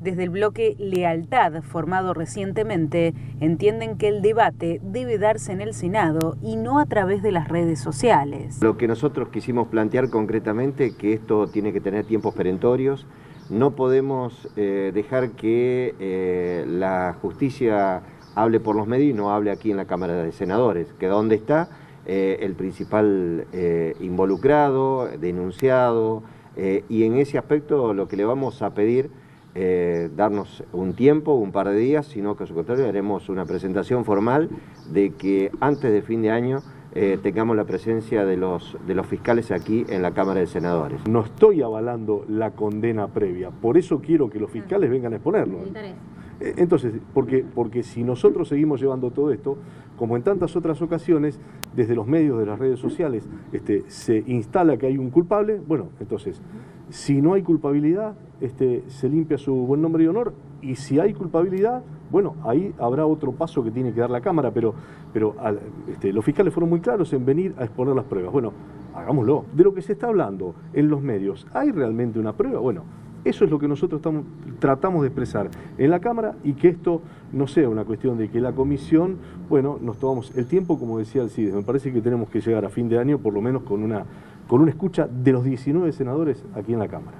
Desde el bloque Lealtad, formado recientemente, entienden que el debate debe darse en el Senado y no a través de las redes sociales. Lo que nosotros quisimos plantear concretamente que esto tiene que tener tiempos perentorios, no podemos eh, dejar que eh, la justicia hable por los medios y no hable aquí en la Cámara de Senadores, que donde está eh, el principal involucrado, denunciado, y en ese aspecto lo que le vamos a pedir eh, darnos un tiempo, un par de días, sino que a su contrario haremos una presentación formal de que antes de fin de año eh, tengamos la presencia de los, de los fiscales aquí en la Cámara de Senadores. No estoy avalando la condena previa, por eso quiero que los fiscales vengan a exponerlo. Eh, entonces, porque, porque si nosotros seguimos llevando todo esto, como en tantas otras ocasiones, desde los medios de las redes sociales este, se instala que hay un culpable, bueno, entonces, si no hay culpabilidad, este, se limpia su buen nombre y honor, y si hay culpabilidad, bueno, ahí habrá otro paso que tiene que dar la Cámara, pero, pero este, los fiscales fueron muy claros en venir a exponer las pruebas. Bueno, hagámoslo. De lo que se está hablando en los medios, ¿hay realmente una prueba? Bueno, eso es lo que nosotros estamos, tratamos de expresar en la Cámara y que esto no sea una cuestión de que la comisión, bueno, nos tomamos el tiempo, como decía el CIDES, me parece que tenemos que llegar a fin de año por lo menos con una, con una escucha de los 19 senadores aquí en la Cámara.